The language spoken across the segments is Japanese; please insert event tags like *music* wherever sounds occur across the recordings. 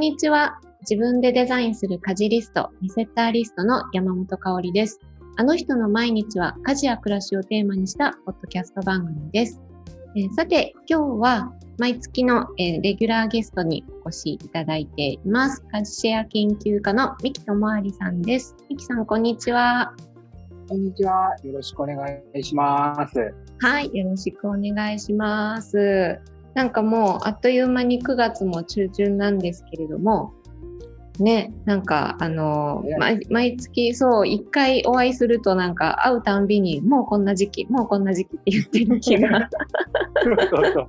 んにちは。自分でデザインする家事リスト、リセッターリストの山本香里です。あの人の毎日は家事や暮らしをテーマにしたポッドキャスト番組です。えー、さて、今日は毎月の、えー、レギュラーゲストにお越しいただいています。家事シェア研究家の三木智有さんです。三木さん、こんにちは。こんにちは。よろしくお願いします。はい、よろしくお願いします。なんかもうあっという間に9月も中旬なんですけれども、ね、なんかあの、毎毎月そう1回お会いするとなんか会うたんびにもうこんな時期もうこんな時期って言ってる気が。そうそうそう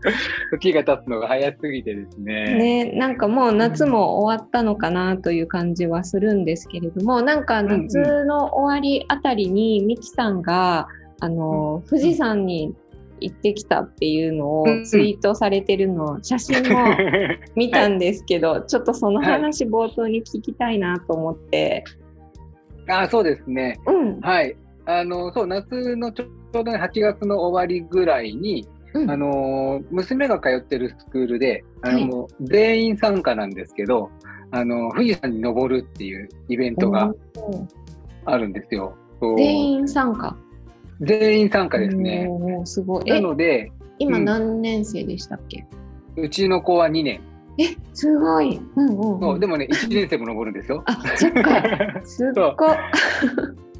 時が経つのが早すぎてですね。ねなんかもう夏も終わったのかなという感じはするんですけれどもなんか夏の終わりあたりにミキさんがあの富士山に行ってきたっていうのをツイートされてるの、写真も *laughs* 見たんですけど、はい、ちょっとその話冒頭に聞きたいなと思って。はい、あそうですね。うん、はい。あの、そう、夏のちょうど8月の終わりぐらいに、うん、あの、娘が通ってるスクールで、あの、はい、全員参加なんですけど、あの、富士山に登るっていうイベントがあるんですよ。全員参加全員参加ですね。すごい。なので、今何年生でしたっけ、うん、うちの子は2年。え、すごい。うんうんうん、でもね、1年生も登るんですよ。あ、そっか。*laughs* すっご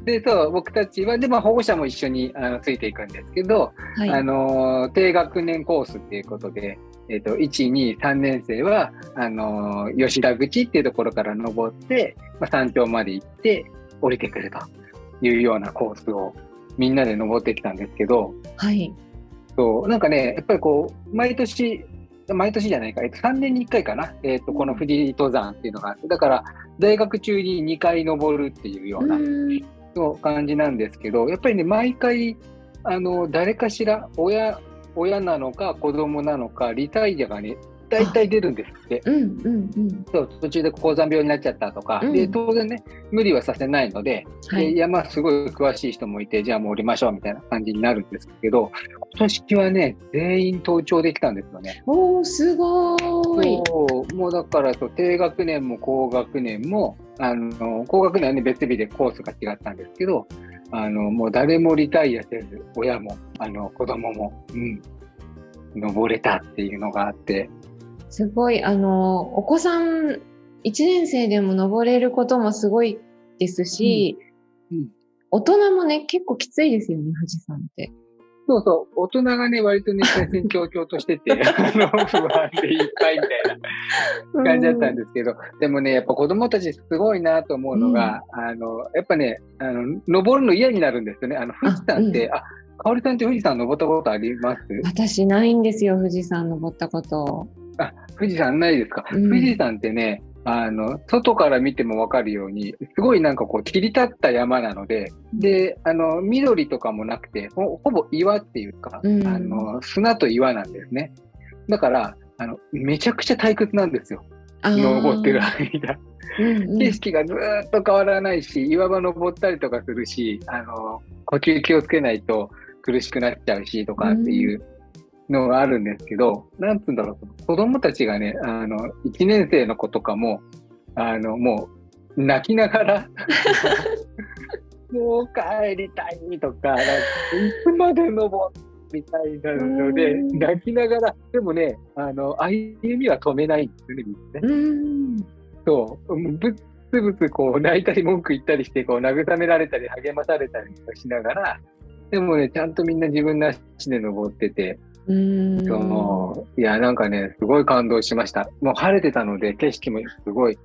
で、そう、僕たちは、で、まあ、保護者も一緒にあのついていくんですけど、はい、あの、低学年コースっていうことで、えっ、ー、と、1、2、3年生は、あの、吉田口っていうところから登って、まあ、山頂まで行って、降りてくるというようなコースをみんなで登ってきたんですけど、はい。そう、なんかね、やっぱりこう、毎年、毎年じゃないか、えっと、3年に1回かな、えっと、この富士登山っていうのがあって、だから、大学中に2回登るっていうような、そう感じなんですけど、やっぱりね、毎回、あの、誰かしら、親、親なのか子供なのか、リタイアがね、大体出るんですって。うんうんうん、そう途中で高山病になっちゃったとか、うん、で当然ね無理はさせないのではい、で山すごい詳しい人もいてじゃあもう降りましょうみたいな感じになるんですけど今年はね全員登頂できたんですよね。おーすごい。もうだからそう低学年も高学年もあの高学年はね別日でコースが違ったんですけどあのもう誰もリタイアせず親もあの子供も、うん、登れたっていうのがあってすごい、あの、お子さん1年生でも登れることもすごいですし、うん、うん、大人もね、結構きついですよね、富士山って。そうそう、大人がね、割とね、戦々恐々としてて、*laughs* あの、不安でいっぱいみたいな感じだったんですけど、でもね、やっぱ子供たちすごいなと思うのが、うん、あの、やっぱね、あの、登るの嫌になるんですよね。あの、富士山って、あ、うん、あ、かおりさんって富士山登ったことあります？私ないんですよ、富士山登ったこと。あ、富士山ないですか？うん、富士山ってね、あの、外から見てもわかるように、すごいなんかこう切り立った山なので、で、あの、緑とかもなくて、ほほぼ岩っていうか、うん、あの、砂と岩なんですね。だから、あの、めちゃくちゃ退屈なんですよ。登ってる間。景色がずっと変わらないし、岩場登ったりとかするし、あの、呼吸気をつけないと苦しくなっちゃうしとかっていう、のがあるんですけど、なんつうんだろう、子供たちがね、あの、1年生の子とかも、あの、もう、泣きながら *laughs* もう帰りたいとか、いつまで登みたいなので、泣きながら、でもね、あの、歩みは止めないんですよね、みんなね。そう、ぶつぶつこう泣いたり文句言ったりして、こう慰められたり励まされたりしながら、でもね、ちゃんとみんな自分の足で登ってて、うん。そういや、なんかね、すごい感動しました。もう晴れてたので、景色もすごい、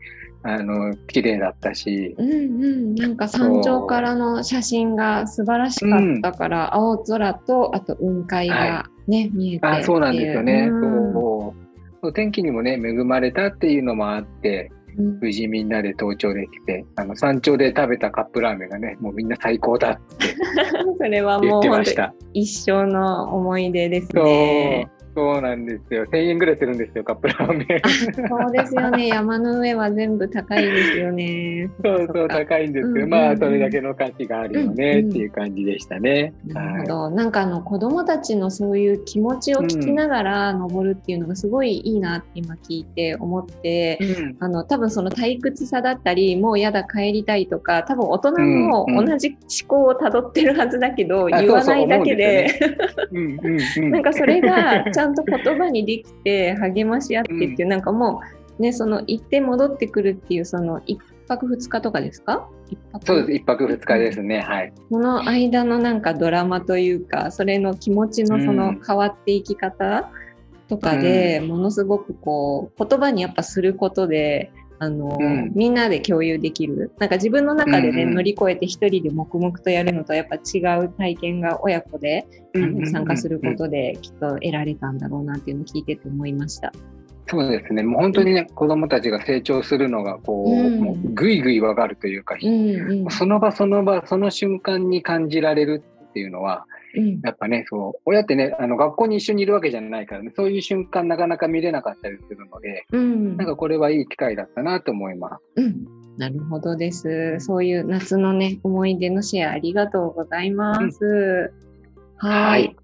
あの、綺麗だったし。うんうん、なんか山頂からの写真が素晴らしかったから、う。ん、青空と、あと雲海がね、はい、見えてあ、そうなんですよね。そう天気にもね、恵まれたっていうのもあって、無事みんなで登頂できて、あの山頂で食べたカップラーメンがね、もうみんな最高だって *laughs* それはもう一生の思い出ですね。そうなんですよ。1000円ぐらいするんですよ、カップラーメン。そうですよね。*laughs* 山の上は全部高いですよね。そうそう、高いんですけど、うんうんうん、まあ、それだけの価値があるよね、っていう感じでしたね。なるほど。はい、なんかあの、子供たちのそういう気持ちを聞きながら登るっていうのがすごいいいなって今聞いて思って、うん、あの、多分その退屈さだったり、もうやだ帰りたいとか、多分大人も同じ思考をたどってるはずだけど、うんうん、言わないだけで、なんかそれがちゃんと言葉にできて励まし合ってっていう、うん、なんかもうねその行って戻ってくるっていうその一泊二日とかですか？そうです。一泊二日ですね、はい。その間のなんかドラマというかそれの気持ちのその変わっていき方とかで、ものすごくこう言葉にやっぱすることであの、うん、みんなで共有できる。なんか自分の中でね、うんうん、乗り越えて一人で黙々とやるのとやっぱ違う体験が親子で、あの参加することできっと得られたんだろうなっていうのを聞いてて思いました。そうですね。もう本当にね、うん、子供たちが成長するのが、こう、うん、もうぐいぐいわかるというか、うんうん、その場その場、その瞬間に感じられるっていうのは、やっぱね、そう、親ってね、あの、学校に一緒にいるわけじゃないからね、そういう瞬間なかなか見れなかったりするので、うん、なんかこれはいい機会だったなと思います。うん。なるほどです。そういう夏のね、思い出のシェアありがとうございます。うん、はい。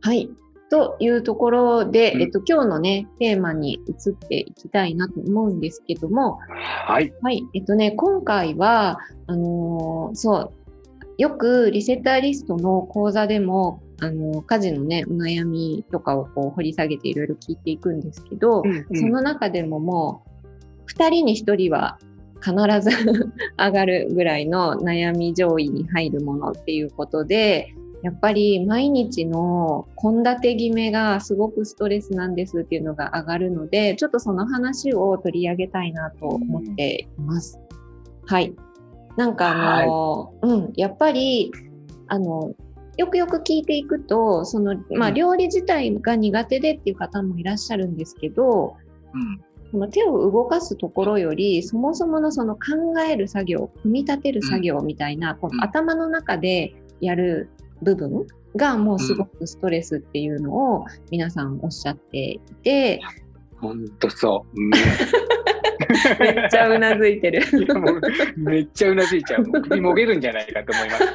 はい。というところで、うん、えっと、今日のね、テーマに移っていきたいなと思うんですけども、はい。はい。えっとね、今回は、あのー、そう、よくリセッターリストの講座でも、あの、家事のね、お悩みとかをこう掘り下げていろいろ聞いていくんですけど、うんうん、その中でももう、2人に1人は必ず *laughs* 上がるぐらいの悩み上位に入るものっていうことで、やっぱり毎日の献立決めがすごくストレスなんですっていうのが上がるので、ちょっとその話を取り上げたいなと思っています。はい。なんかあの、はい、うん、やっぱり、あの、よくよく聞いていくと、その、まあ、料理自体が苦手でっていう方もいらっしゃるんですけど、うん、その手を動かすところより、そもそものその考える作業、組み立てる作業みたいな、うん、この頭の中でやる部分がもうすごくストレスっていうのを皆さんおっしゃっていて、本当そう。うん *laughs* めっちゃうなずいてる。めっちゃうなずいちゃう。首もげるんじゃないかと思います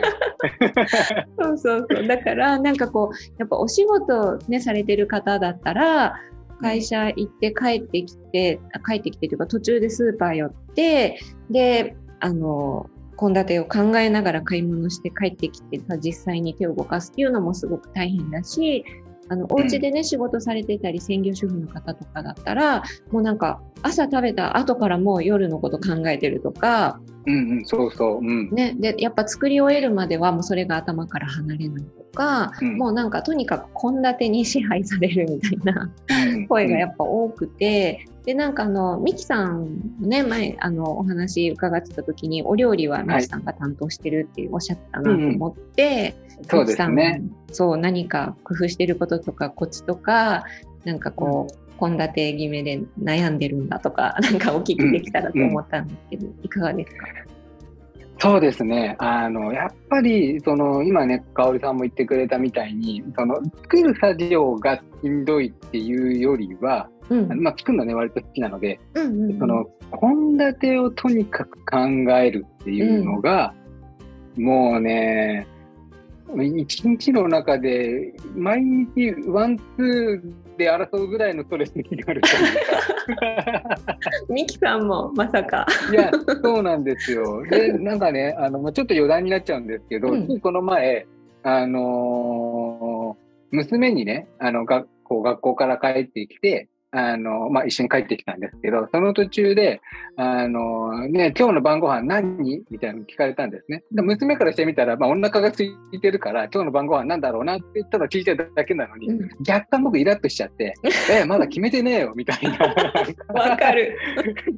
そうそうそう。だから、なんかこう、やっぱお仕事ね、されてる方だったら、会社行って帰ってきて、帰ってきてというか途中でスーパー寄って、で、あの、献立を考えながら買い物して帰ってきて実際に手を動かすっていうのもすごく大変だしあの、お家でね、仕事されてたり、専業主婦の方とかだったら、もうなんか、朝食べた後からもう夜のこと考えてるとか、うんうん、そうそう。うん、ね、で、やっぱ作り終えるまではもうそれが頭から離れないとか、うん、もうなんかとにかく献立に支配されるみたいな声がやっぱ多くて、で、なんかあの、ミキさんね、前、あの、お話伺ってた時に、お料理はミキさんが担当してるっておっしゃったなと思って、うん、そうですね。そう、何か工夫してることとか、コツとか、なんかこう、献立決めで悩んでるんだとか、*laughs* なんかお聞きできたらと思ったんですけど、うん。うん、いかがですか？そうですね。あの、やっぱり、その、今ね、かおりさんも言ってくれたみたいに、その、作る作業がしんどいっていうよりは、うん、まあ、作るのね、割と好きなので、うんうんうん、その、献立をとにかく考えるっていうのが、うん、もうね、一日の中で、毎日ワンツーで争うぐらいのストレスになるというか。ミキさんもまさか。いや、そうなんですよ。で、なんかね、あの、ちょっと余談になっちゃうんですけど、うん、この前、あのー、娘にね、あの、学校、学校から帰ってきて、あの、まあ、一緒に帰ってきたんですけど、その途中で、あの、ね、今日の晩ご飯何？みたいなの聞かれたんですね。で娘からしてみたら、まあ、お腹が空いてるから、今日の晩ご飯なんだろうなって言ったら聞いてただけなのに、うん、若干僕イラッとしちゃって、*laughs* え、まだ決めてねえよ、みたいな。わかる。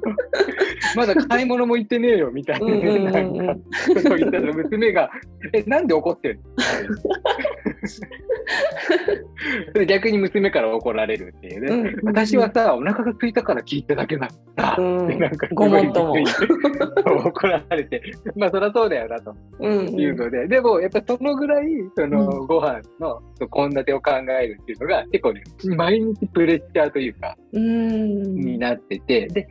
*laughs* まだ買い物も行ってねえよ、みたいな、なんか、こと言ったら娘が、え、なんで怒ってる *laughs* 逆に娘から怒られるっていうね。うん。うんうん私はさ、お腹が空いたから聞いただけだった。うん。ってなんかすごもっとも。怒られて、まあそりゃそうだよなとうんいうので、でもやっぱそのぐらい、そのうご飯の献立を考えるっていうのが結構ね、毎日プレッシャーというか、うん。になってて、で、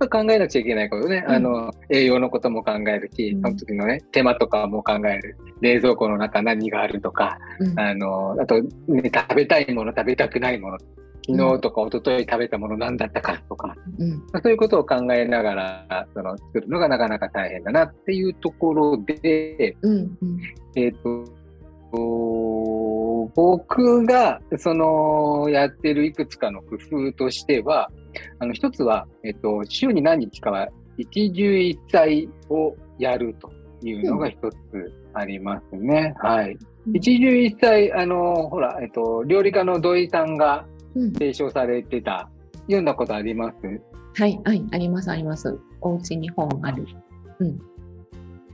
ぱ考えなくちゃいけないことね、うん。あの、栄養のことも考えるし、うん。その時のね、手間とかも考える。冷蔵庫の中何があるとか、うん。あの、あと、ね、食べたいもの、食べたくないもの、昨日とか一昨日食べたもの何だったかとか、うん。まあそういうことを考えながら、その、作るのがなかなか大変だなっていうところで、うんうん。えっ、と、僕が、その、やってるいくつかの工夫としては、あの、一つは、えっ、と、週に何日かは、一汁一菜をやるというのが一つありますね。はい。うん一汁一菜、あの、ほら、えっ、と、料理家の土井さんがうん提唱されてた、読んだことあります？はい、はい、あります、あります。お家に本ある。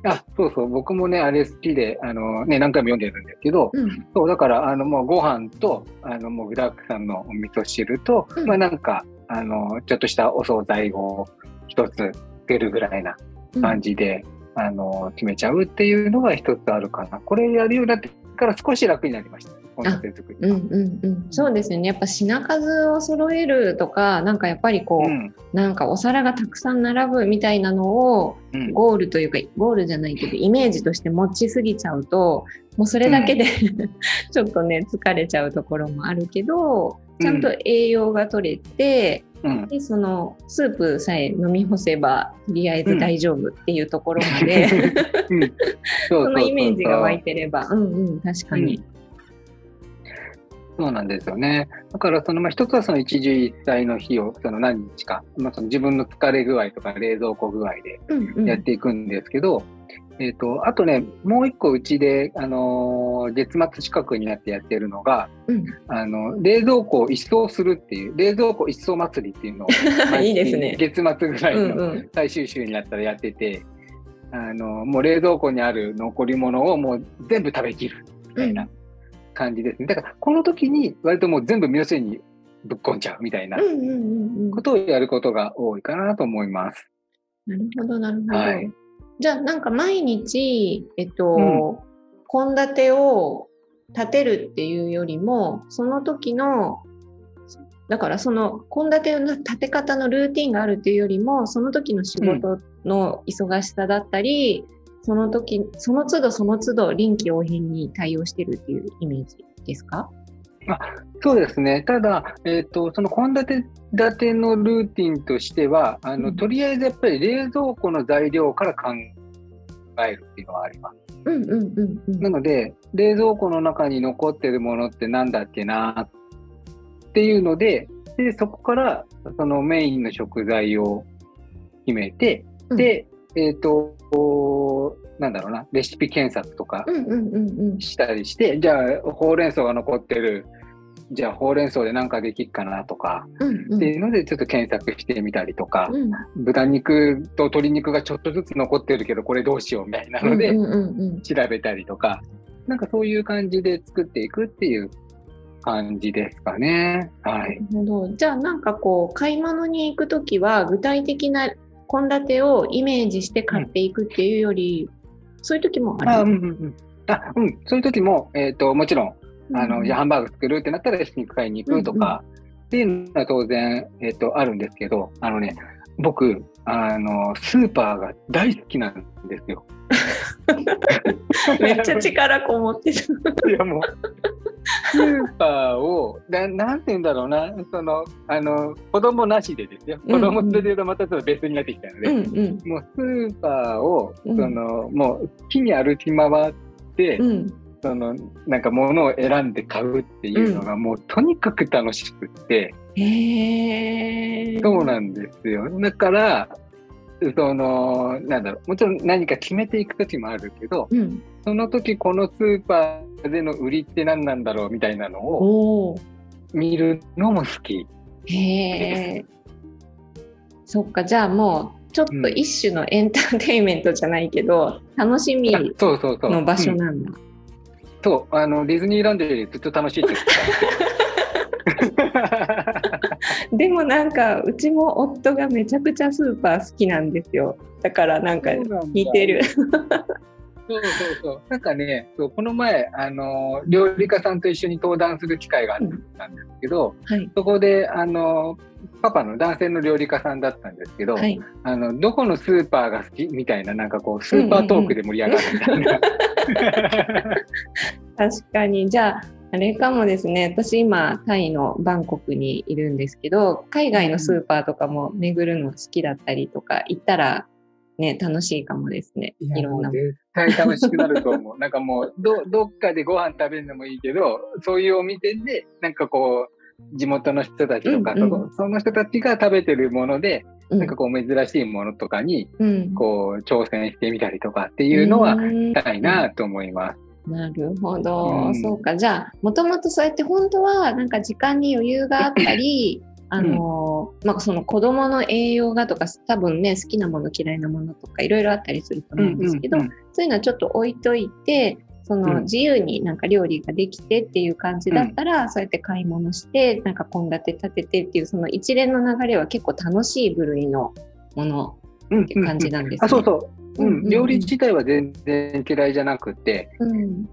あ、そうそう、僕もね、あれ好きで、あの、ね、何回も読んでるんですけど、うん、そう、だから、あの、もうご飯と、あの、もう具沢山のお味噌汁と、うん。まあなんか、あの、ちょっとしたお惣菜を一つ出るぐらいな感じで、あの、決めちゃうっていうのが一つあるかな。これやるようになってから少し楽になりました。うんうんうん、そうですよね。やっぱ品数を揃えるとか、なんかやっぱりこう、うん。なんかお皿がたくさん並ぶみたいなのをうん。ゴールというか、ゴールじゃないけど、イメージとして持ちすぎちゃうと、もうそれだけで、*laughs* ちょっとね、疲れちゃうところもあるけど、ちゃんと栄養が取れて、うん。でそのスープさえ飲み干せばとりあえず大丈夫っていうところまで、うん。そのイメージが湧いててれば、うんうん、確かに。そうなんですよね。だから、その、まあ、一つはその一汁一菜の日を、その何日か、まあ、その自分の疲れ具合とか冷蔵庫具合でうんうん。やっていくんですけど、えっ、と、あとね、もう一個うちで、あのー月末近くになってやってるのが、うんあの、冷蔵庫を一掃するっていう、冷蔵庫一掃祭りっていうのを *laughs* いいですね月末ぐらいうんうのん最終週になったらやってて、あの、もう冷蔵庫にある残り物をもう全部食べきるみたいな感じですね。だから、この時に割ともう全部店にぶっこんじゃうみたいなうんうんうんうんことをやることが多いかなと思います。なるほど、なるほど。はいじゃあ、なんか毎日、えっと、献立を立てるっていうよりも、その時の、だからその献立の立て方のルーティンがあるっていうよりも、その時の仕事の忙しさだったり、その時、その都度その都度臨機応変に対応してるっていうイメージですか？そうですね。ただ、えっ、と、その献立立てのルーティンとしては、あの、うんとりあえずやっぱり冷蔵庫の材料から考えるっていうのはあります。うんうんうんうん。なので、冷蔵庫の中に残ってるものってなんだっけなっていうので、で、そこからそのメインの食材を決めて、うんで、えっ、と、なんだろうな、レシピ検索とかうんうんうんうん。したりして、じゃあ、ほうれん草が残ってる、じゃあ、ほうれん草で何かできっかなとか、うんうんっていうので、ちょっと検索してみたりとか、うん豚肉と鶏肉がちょっとずつ残ってるけど、これどうしようみたいなので、うんうんうんうん調べたりとか、なんかそういう感じで作っていくっていう感じですかね。は。ないるほど。じゃあなんかこう買い物に行くときは具体的な献立をイメージして買っていくっていうより、そういう時もああ、うんる。うんうん。あ、うん。そういう時も、えっ、と、もちろん、あの、じゃあハンバーグ作るってなったら、肉買いに行くとか、っていうのは当然、えっ、と、あるんですけど、あのね、僕、あの、スーパーが大好きなんですよ。*laughs* めっちゃ力こもってる。*laughs* いやもう、スーパーを、ななんて言うんだろうな、その、あの、子供なしでですよ。子供というとまたちょっと別になってきたので、うんうんもうスーパーを、うんその、もう木に歩き回って、うん。その、なんか物を選んで買うっていうのが、もうとにかく楽しくって、へえ。そうなんですよ。だから、その、なんだろう、もちろん何か決めていく時もあるけど、うん。その時このスーパーでの売りって何なんだろうみたいなのを。見るのも好き。へえ。そっか、じゃあもう、ちょっと一種のエンターテインメントじゃないけど、楽しみあそうそうそう。の場所うんなんだ。そう、あの、ディズニーランドよりずっと楽しいって言ってた。でもなんか、うちも夫がめちゃくちゃスーパー好きなんですよ。だからなんか似てる。そうそうそう。なんかね、そうこの前、あの、料理家さんと一緒に登壇する機会があったんですけど、はい、そこで、あの、パパの男性の料理家さんだったんですけど、はい、あの、どこのスーパーが好きみたいな、なんかこう、スーパートークで盛り上がるみたいな。確かに。じゃあ、あれかもですね、私今、タイのバンコクにいるんですけど、海外のスーパーとかも巡るの好きだったりとか、行ったらね、楽しいかもですね。いろんな。絶対楽しくなると思う。なんかもう、ど、どっかでご飯食べるのもいいけど、そういうお店で、なんかこう、地元の人たちとか、うんうん、その人たちが食べてるもので、うん、なんかこう珍しいものとかに、こう、挑戦してみたりとかっていうのはしたいなと思います。なるほど、うん、そうか。じゃあ、もともとそうやって本当は、なんか時間に余裕があったり、*laughs* あの、うん、まあ、その子供の栄養がとか多分ね好きなもの嫌いなものとかいろいろあったりすると思うんですけど、うんうんうん、そういうのはちょっと置いといてその自由になんか料理ができてっていう感じだったら、うん、そうやって買い物してなんか献立立ててっていうその一連の流れは結構楽しい部類のものって感じなんですね。うんうん。うん、あそうそう、うん、うん、料理自体は全然嫌いじゃなくて、うん、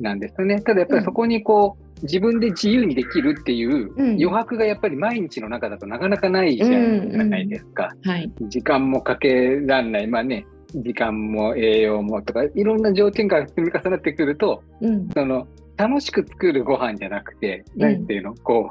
なんですよね。ただやっぱりそこにこう、自分で自由にできるっていう余白がやっぱり毎日の中だとなかなかないじゃないですか。はい、時間もかけらんない。まあね、時間も栄養もとか、いろんな条件が積み重なってくると、うん、その、楽しく作るご飯じゃなくて、うん、なんていうの、こ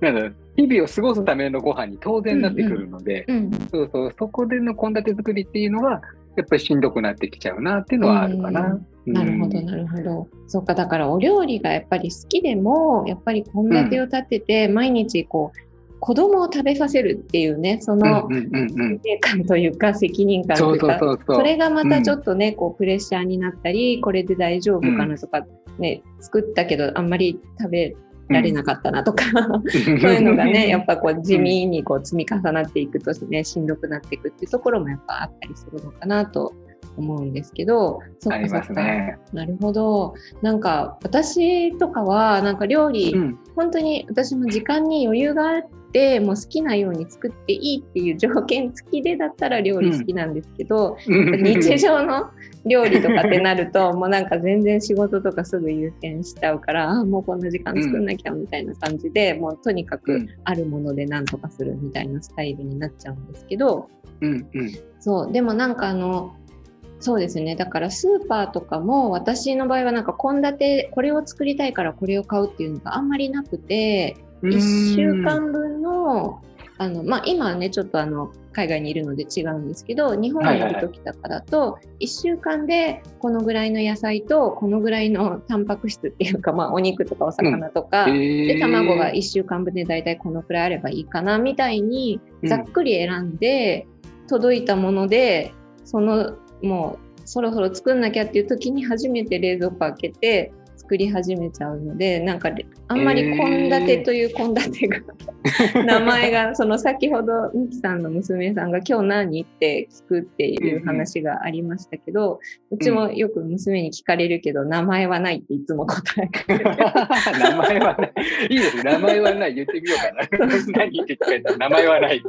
う、なんだろう、日々を過ごすためのご飯に当然なってくるので、うん。うん、そうそう、そこでの献立作りっていうのは、やっぱりしんどくなってきちゃうなっていうのはあるかな。なるほど、なるほど。そうか、だからお料理がやっぱり好きでも、やっぱり献立を立てて、毎日こう、子供を食べさせるっていうね、その責任感というか、責任感というか、それがまたちょっとね、こうプレッシャーになったり、これで大丈夫かなとか、ね、作ったけどあんまり食べられなかったなとか、そういうのがね、*laughs* やっぱこう地味にこう積み重なっていくとね、しんどくなっていくっていうところもやっぱあったりするのかなと思うんですけど、そっかそっか、ね、なるほど。なんか私とかはなんか料理、うん、本当に私も時間に余裕があって、もう好きなように作っていいっていう条件付きでだったら料理好きなんですけど、うん、*laughs* 日常の料理とかってなると、もうなんか全然仕事とかすぐ優先しちゃうから、あもうこんな時間作んなきゃみたいな感じで、うん、もうとにかくあるもので何とかするみたいなスタイルになっちゃうんですけど、うんうん、そう、でもなんかあの、そうですね。だからスーパーとかも私の場合はなんか献立、これを作りたいからこれを買うっていうのがあんまりなくて、1週間分の、あの、まあ、今はね、ちょっとあの、海外にいるので違うんですけど、日本にいる時とかだと、1週間でこのぐらいの野菜とこのぐらいのタンパク質っていうか、まあ、お肉とかお魚とか、うん、で、卵が1週間分で大体このくらいあればいいかな、みたいに、ざっくり選んで、届いたもので、そのもうそろそろ作んなきゃっていう時に初めて冷蔵庫開けて作り始めちゃうのでなんかあんまり献立という献立が、えー、名前がその先ほどミキさんの娘さんが「今日何?」って聞くっていう話がありましたけど、うちもよく娘に聞かれるけど、名前はないっていつも答え名前はない。いいです名前はない。言ってみようかな。*laughs* 何って聞かれたら名前はない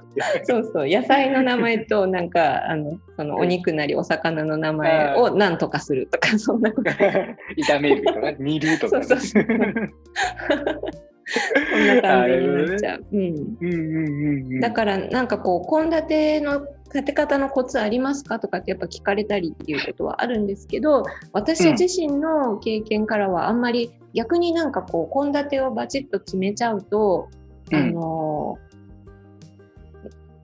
そうそう。野菜の名前となんかあのそのお肉なりお魚の名前を何とかするとかそんなこと。*laughs* 炒めるとか煮るとか、ね。そうそうそうこんな感じになっちゃう。うん。だからなんかこう献立の立て方のコツありますかとかってやっぱ聞かれたりっていうことはあるんですけど私自身の経験からはあんまり逆になんかこう献立をバチッと決めちゃうと、うん、あの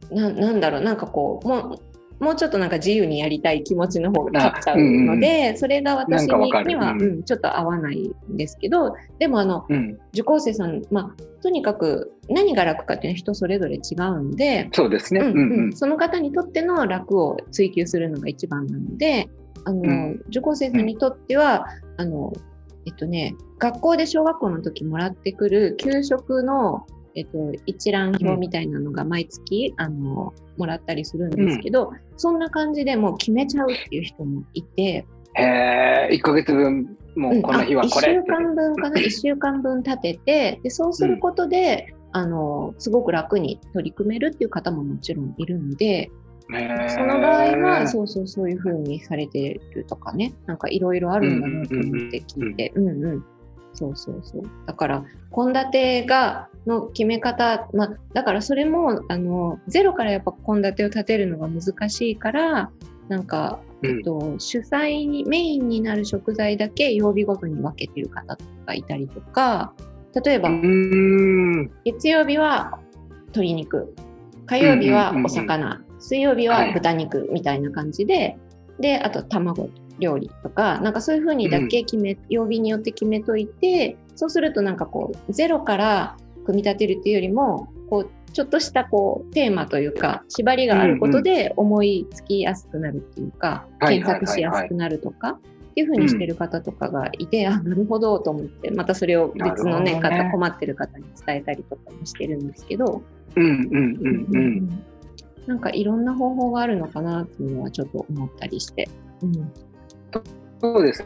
ななんだろうなんかこうもうもうちょっとなんか自由にやりたい気持ちの方が勝っちゃうので、うんうん、それが私には、うん、ちょっと合わないんですけど、でもあの、うん、受講生さん、まあ、とにかく何が楽かっていうのは人それぞれ違うんで、そうですね、うんうん、その方にとっての楽を追求するのが一番なので、あの、受講生さんにとっては、あの、えっとね、学校で小学校の時もらってくる給食のえっと、一覧表みたいなのが毎月、うん、あのもらったりするんですけど、うん、そんな感じでもう決めちゃうっていう人もいて、へえ、1ヶ月分、もうこの日はこれ、うん、1週間分かな、*laughs* 1週間分立てて、でそうすることで、うん、あの、すごく楽に取り組めるっていう方ももちろんいるので、その場合は、そうそうそういうふうにされてるとかね、なんかいろいろあるんだなと思って聞いて、うんうん。そうそうそう。だから、献立が、の決め方、まあ、だからそれも、あの、ゼロからやっぱ献立を立てるのが難しいから、なんか、えっと、主菜に、メインになる食材だけ曜日ごとに分けてる方とかいたりとか、例えば、月曜日は鶏肉、火曜日はお魚、水曜日は豚肉みたいな感じで、はい、で、あと卵料理とか、なんかそういうふうにだけ決め、うん、曜日によって決めといて、そうするとなんかこう、ゼロから組み立てるっていうよりも、こう、ちょっとしたこうテーマというか縛りがあることで思いつきやすくなるっていうか、検索しやすくなるとか、っていうふうにしてる方とかがいて、あなるほどと思ってまたそれを別のね、ね、方困ってる方に伝えたりとかもしてるんですけど、うん。うんうんうん、なんかいろんな方法があるのかなっていうのはちょっと思ったりして。うん、そうです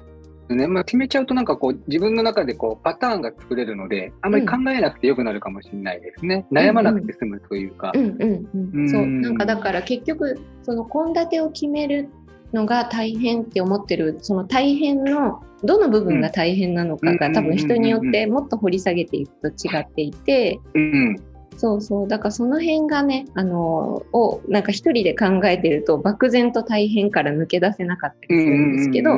ね。まあ、決めちゃうとなんかこう自分の中でこうパターンが作れるので、あんまり考えなくてよくなるかもしれないですね。うん、悩まなくて済むというか。うんうんうん。そう。なんかだから結局、その献立を決めるのが大変って思ってる、その大変のどの部分が大変なのかが、多分人によってもっと掘り下げていくと違っていて、うんそうそう。だからその辺がね、あの、をなんか一人で考えてると漠然と大変から抜け出せなかったりするんですけど、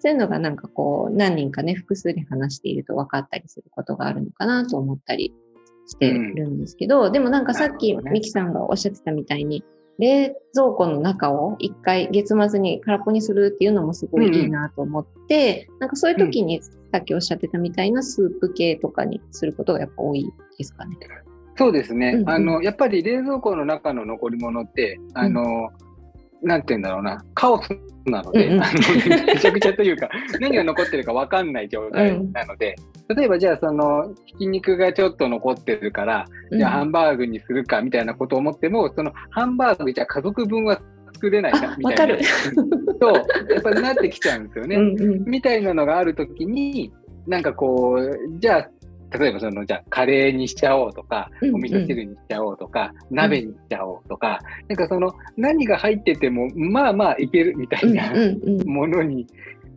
そういうのがなんかこう、何人かね、複数で話していると分かったりすることがあるのかなと思ったりしてるんですけど、うん、でもなんかさっき、ミキさんがおっしゃってたみたいに、冷蔵庫の中を一回月末に空っぽにするっていうのもすごいいいなと思って、うん、なんかそういう時にさっきおっしゃってたみたいなスープ系とかにすることがやっぱ多いですかね。そうですね、うんうん、あのやっぱり冷蔵庫の中の残り物って、あの、うん、なんて言うんだろうな、カオスなので、うんうん、あのめちゃくちゃというか、*laughs* 何が残ってるか分かんない状態なので、うん、例えばじゃあ、そのひき肉がちょっと残ってるから、じゃあハンバーグにするかみたいなことを思っても、そのハンバーグじゃあ家族分は作れないかみたいな。*laughs* そう、やっぱりなってきちゃうんですよね。うんうん、みたいなのがあるときに、なんかこう、じゃあ例えばその、じゃあ、カレーにしちゃおうとか、お味噌汁にしちゃおうとか、うん、鍋にしちゃおうとか、なんかその、何が入ってても、まあまあいけるみたいなものに、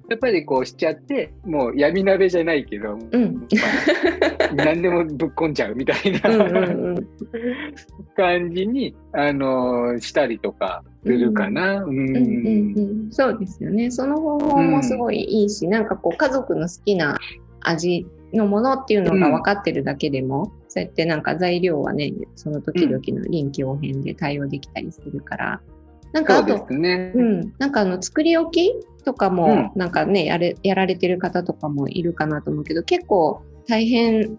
やっぱりこうしちゃって、もう闇鍋じゃないけど、うん、まあ、何でもぶっこんじゃうみたいな感じに、あのー、したりとかするかな。そうですよね。その方法もすごいいいし、うん、なんかこう家族の好きな味のものっていうのが分かってるだけでも、うん、そうやってなんか材料はね、その時々の臨機応変で対応できたりするから、なんかあと、うね、うん、なんかあの作り置きとかも、なんかね、やれ、やられてる方とかもいるかなと思うけど、結構大変、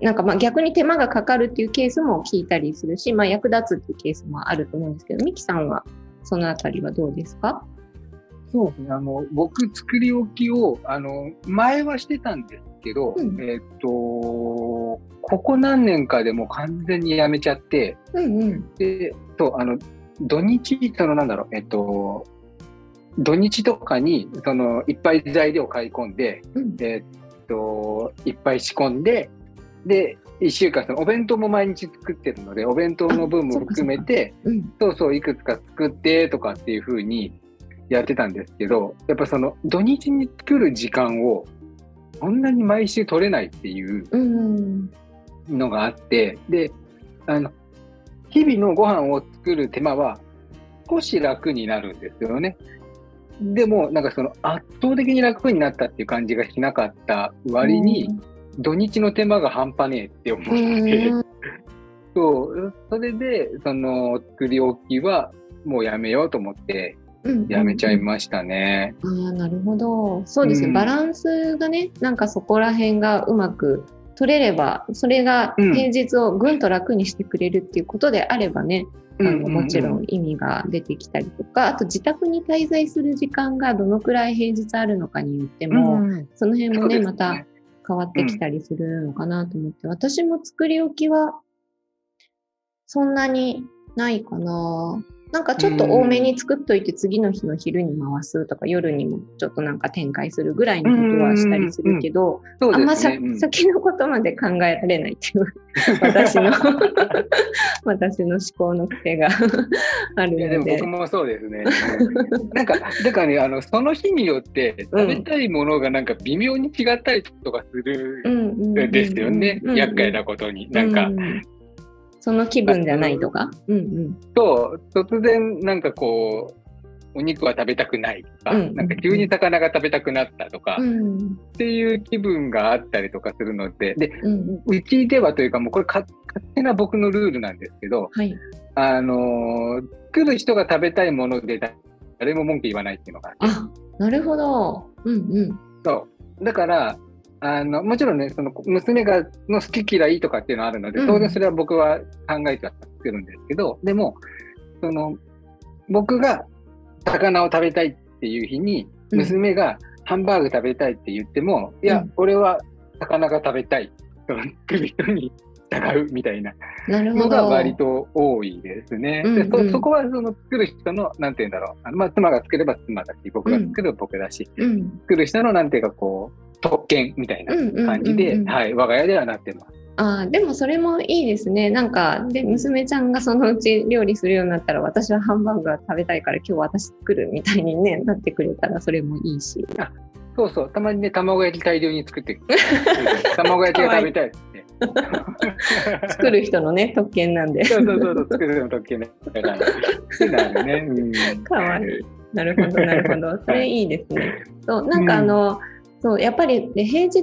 なんかまあ逆に手間がかかるっていうケースも聞いたりするし、まあ役立つっていうケースもあると思うんですけど、ミキさんはそのあたりはどうですか？そうですね。あの、僕、作り置きを、あの、前はしてたんですけど、うん、えっ、と、ここ何年かでも完全にやめちゃって、うんうん、で、そう、あの、土日、そのなんだろう、えっ、と、土日とかに、その、いっぱい材料買い込んで、うん、えっと、いっぱい仕込んで、で、一週間、そのお弁当も毎日作ってるので、お弁当の分も含めて、そうそう,、そうそう、いくつか作ってとかっていうふうに、やってたんですけど、やっぱその土日に作る時間をそんなに毎週取れないっていうのがあって、で、あの、日々のご飯を作る手間は少し楽になるんですよね。でも、なんかその圧倒的に楽になったっていう感じがしなかった割に、土日の手間が半端ねえって思って、そう、それで、その作り置きはもうやめようと思って、やめちゃいましたね。うんうん、ああ、なるほど。そうですね、うん、バランスがね、なんかそこら辺がうまく取れれば、それが平日をぐんと楽にしてくれるっていうことであればね、あのもちろん意味が出てきたりとか、あと自宅に滞在する時間がどのくらい平日あるのかによっても、うん、その辺もね、ね。また変わってきたりするのかなと思って、私も作り置きはそんなにないかな。なんかちょっと多めに作っといて次の日の昼に回すとか夜にもちょっとなんか展開するぐらいのことはしたりするけど、あんまさ、先のことまで考えられないっていう *laughs* 私の私の思考の癖が *laughs* あるので。でも僕もそうですね。なんか、だからね、あの、その日によって食べたいものがなんか微妙に違ったりとかするんですよね。厄介なことに。なんか、その気分じゃないとか？うんうん。と、突然なんかこう、お肉は食べたくないとか、うんうん、なんか急に魚が食べたくなったとか、うん、っていう気分があったりとかするので、で、うん、うちではというかもうこれ勝手な僕のルールなんですけど、はい、あの作る人が食べたいもので誰も文句言わないっていうのがあなるほど。うんうん。そう。だから、あのもちろんね、その娘がの好き嫌いとかっていうのはあるので、当然それは僕は考えては作るんですけど、でも、その僕が魚を食べたいっていう日に、娘がハンバーグ食べたいって言っても、うん、いや、俺は魚が食べたい。その人に従うみたいなのが割と多いですね。うんうん、でそこはその作る人の、なんて言うんだろう。あのまあ、妻が作れば妻だし、僕が作れば僕だし、うん、作る人のなんていうかこう、特権みたいな感じで、はい、我が家ではなってます。あでもそれもいいですね。なんか、で、娘ちゃんがそのうち料理するようになったら、私はハンバーグが食べたいから今日私作るみたいにね、なってくれたらそれもいいし。あそうそう、たまにね、卵焼き大量に作って、*laughs* 卵焼きが食べたいって。*laughs* *laughs* 作る人のね、特権なんで。そうそうそう、作る人の特権ね。だから、なるね。うん、かわいい。なるほど、なるほど。それいいですね。そう、なんかあの、うんそうやっぱりで平日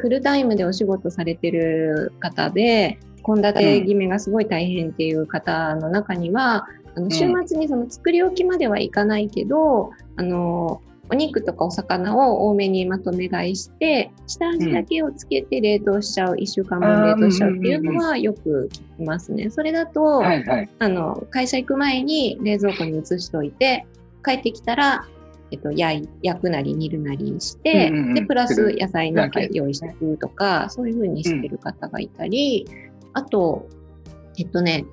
フルタイムでお仕事されてる方で献立決めがすごい大変っていう方の中には、あの週末にその作り置きまではいかないけど、あのお肉とかお魚を多めにまとめ買いして下味だけをつけて冷凍しちゃう、うん、1週間分冷凍しちゃうっていうのはよく聞きますね。それだと、はいはい、あの会社行く前に冷蔵庫に移しといて帰ってきたらえっと、焼焼くなり煮るなりして、うんうん、でプラス野菜なんか用意しておくとか、そういうふうにしてる方がいたり、うん、あとえっとね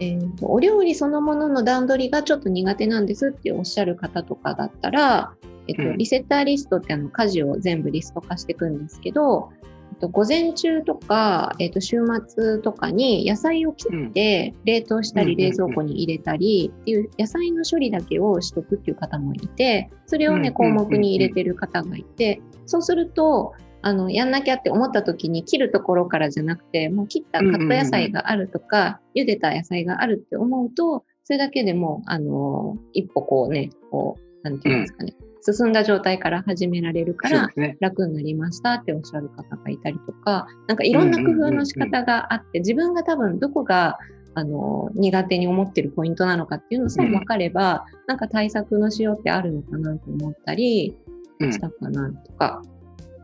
えーと、お料理そのものの段取りがちょっと苦手なんですっておっしゃる方とかだったら、えっと、リセッターリストってあの家事を全部リスト化していくんですけど、と午前中とか、えー、と週末とかに野菜を切って冷凍したり冷蔵庫に入れたりっていう野菜の処理だけをしとくっていう方もいてそれをね項目に入れてる方がいてそうするとあのやんなきゃって思った時に切るところからじゃなくてもう切ったカット野菜があるとか、茹でた野菜があるって思うとそれだけでもあの一歩こうねこうなんていうんですかね、進んだ状態から始められるから楽になりましたっておっしゃる方がいたりとか、なんかいろんな工夫の仕方があって、自分が多分どこがあの苦手に思ってるポイントなのかっていうのさえ分かれば、うん、なんか対策のしようってあるのかなと思ったりしたかなとか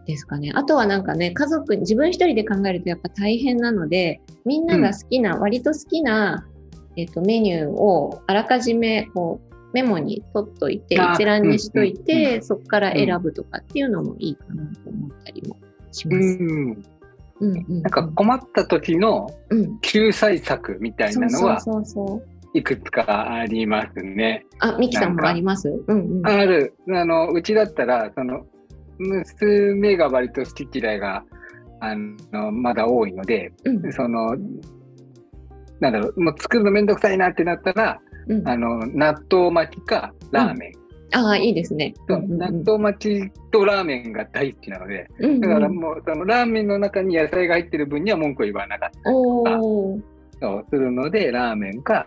ですかね。あとはなんかね、家族、自分一人で考えるとやっぱ大変なので、みんなが好きな、うん、割と好きな、えっと、メニューをあらかじめこうメモに取っといて、一覧にしといて、うん、そこから選ぶとかっていうのもいいかなと思ったりもします。うん。なんか困った時の救済策みたいなのは、いくつかありますね。あ、ミキさんもあります？うんうん、ある。あの、うちだったら、その、娘が割と好き嫌いが、あの、まだ多いので、うん、その、なんだろう、もう作るのめんどくさいなってなったら、あの納豆巻きかラーメン。ああ、いいですね。納豆巻きとラーメンが大好きなので、うんうん、だからもうそのラーメンの中に野菜が入ってる分には文句を言わなかったりとかそうするので、ラーメンか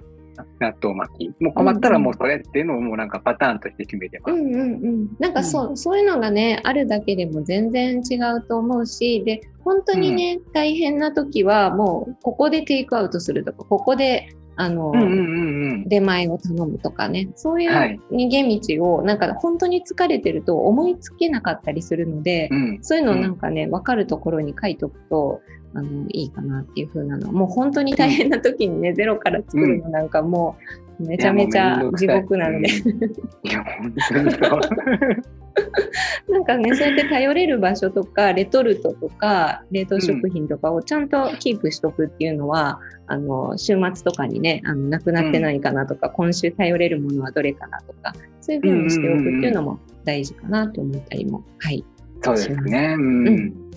納豆巻き。もう困ったらもうそれっていうのをもうなんかパターンとして決めてます。うんうんうん。なんかそう、うん、そういうのがね、あるだけでも全然違うと思うし、で、本当にね、うん、大変な時はもうここでテイクアウトするとか、ここであの、うんうんうん、出前を頼むとかね、そういう逃げ道を、なんか本当に疲れてると思いつけなかったりするので、うん、そういうのをなんかね、分かるところに書いとくと、あの、いいかなっていう風なの。もう本当に大変な時にね、ゼロから作るのなんかもう、めちゃめちゃ地獄なんで。いや、本当にそう。なんかね、そうやって頼れる場所とか、レトルトとか、冷凍食品とかをちゃんとキープしとくっていうのは、うん、あの、週末とかにね、あの、なくなってないかなとか、うん、今週頼れるものはどれかなとか、そういうふうにしておくっていうのも大事かなと思ったりも、はい。そうですね。うん、うん。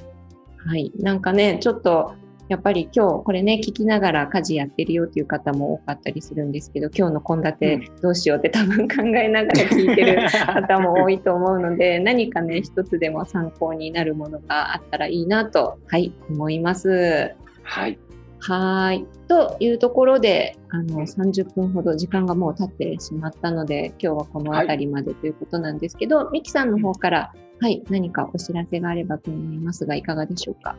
はい。なんかね、ちょっと、やっぱり今日これね聞きながら家事やってるよっていう方も多かったりするんですけど今日の献立どうしようって多分考えながら聞いてる *laughs* 方も多いと思うので何かね一つでも参考になるものがあったらいいなとはい思います。はいはいというところであの30分ほど時間がもう経ってしまったので今日はこの辺りまでということなんですけど、はい、ミキさんの方からはい何かお知らせがあればと思いますがいかがでしょうか？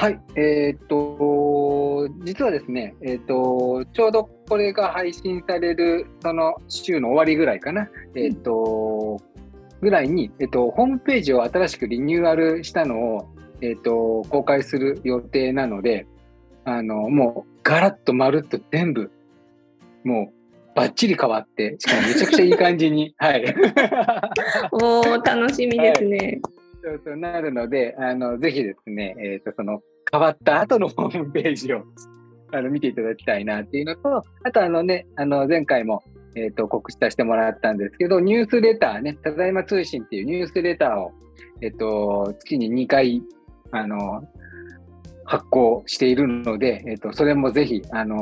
はい、えー、っと、実はですね、えー、っと、ちょうどこれが配信される、その週の終わりぐらいかな、えー、っと、ぐらいに、えっと、ホームページを新しくリニューアルしたのを、えっと、公開する予定なので、あの、もう、ガラッとまるっと全部、もう、ばっちり変わって、しかもめちゃくちゃいい感じに、はい。*laughs* おー、楽しみですね。はいそうそうなるので、あの、ぜひですね、え、ー、と、その、変わった後のホームページを、あの、見ていただきたいなっていうのと、あと、あのね、あの、前回も、え、ー、と、告知させてもらったんですけど、ニュースレターね、ただいま通信っていうニュースレターを、え、ー、と、月に2回、あの、発行しているので、えっ、と、それもぜひ、あの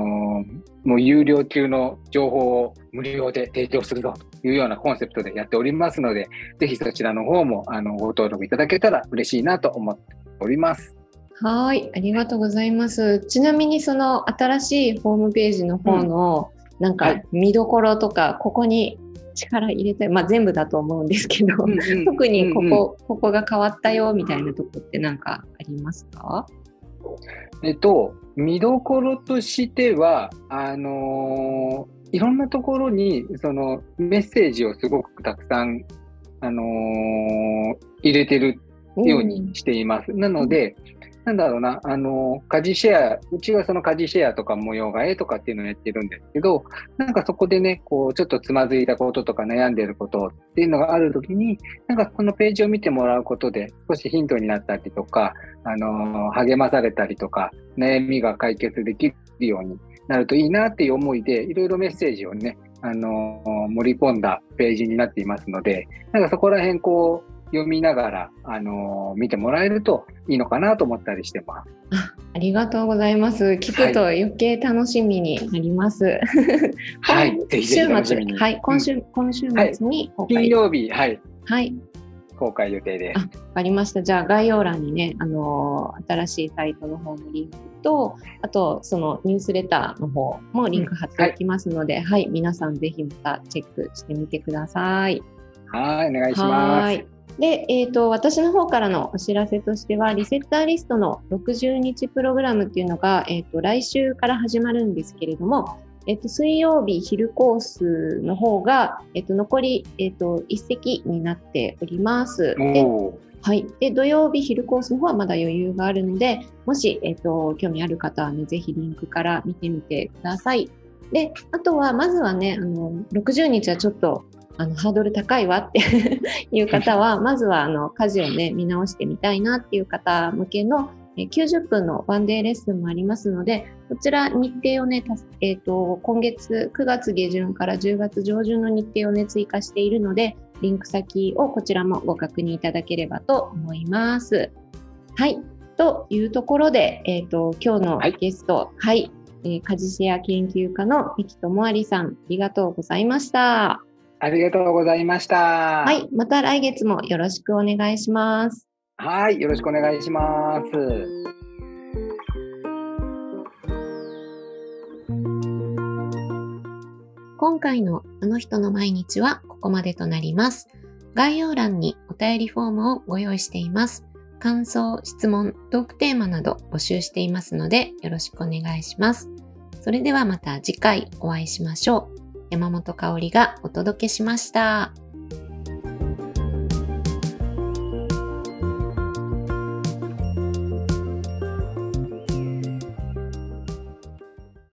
もう有料級の情報を無料で提供するぞというようなコンセプトでやっておりますので、ぜひそちらの方もあのご登録いただけたら嬉しいなと思っております。はい、ありがとうございます。ちなみにその新しいホームページの方の、うん、なんか見どころとか、はい、ここに力入れたい、まあ全部だと思うんですけど、うんうん、特にここ、うんうん、ここが変わったよみたいなとこって何かありますか？えっと、見どころとしては、あのー、いろんなところにそのメッセージをすごくたくさん、あのー、入れてるようにしています。なので、なんだろうな、あの、家事シェア、うちはその家事シェアとか模様替えとかっていうのをやってるんですけど、なんかそこでね、こう、ちょっとつまずいたこととか悩んでることっていうのがあるときに、なんかこのページを見てもらうことで少しヒントになったりとか、あの、励まされたりとか、悩みが解決できるようになるといいなっていう思いで、いろいろメッセージをね、あの、盛り込んだページになっていますので、なんかそこら辺こう、読みながら、あのー、見てもらえるといいのかなと思ったりしてます。あありがとうございます。聞くと余計楽しみになります。*laughs* はい、*laughs* ぜひぜひ週末、はい、今週、うん、今週末に公開、金曜日、はい。はい。公開予定です。わかりました。じゃあ概要欄にね、あのー、新しいサイトの方のリンクと、あとそのニュースレターの方もリンク貼っておきますので、うんはい、はい、皆さんぜひまたチェックしてみてください。はい、お願いします。で、えーと、私の方からのお知らせとしては、リセッターリストの60日プログラムっていうのが、えーと、来週から始まるんですけれども、えーと、水曜日昼コースの方が、えー、と残り、えー、と一席になっております。ではい、で土曜日昼コースの方はまだ余裕があるので、もし、えー、と興味ある方は、ね、ぜひリンクから見てみてください。で、あとは、まずはね、あの60日はちょっとあのハードル高いわって *laughs* いう方は、*laughs* まずはあの家事をね、見直してみたいなっていう方向けの90分のワンデーレッスンもありますので、こちら日程をね、えーと、今月9月下旬から10月上旬の日程をね、追加しているので、リンク先をこちらもご確認いただければと思います。はい。というところで、えっ、ー、と、今日のゲスト、はい、はい、えー、家事シェア研究家の三木智有さん、ありがとうございました。ありがとうございました。はい、また来月もよろしくお願いします。はい、よろしくお願いします。今回のあの人の毎日はここまでとなります。概要欄にお便りフォームをご用意しています。感想、質問、トークテーマなど募集していますのでよろしくお願いします。それではまた次回お会いしましょう。山本香里がお届けしました。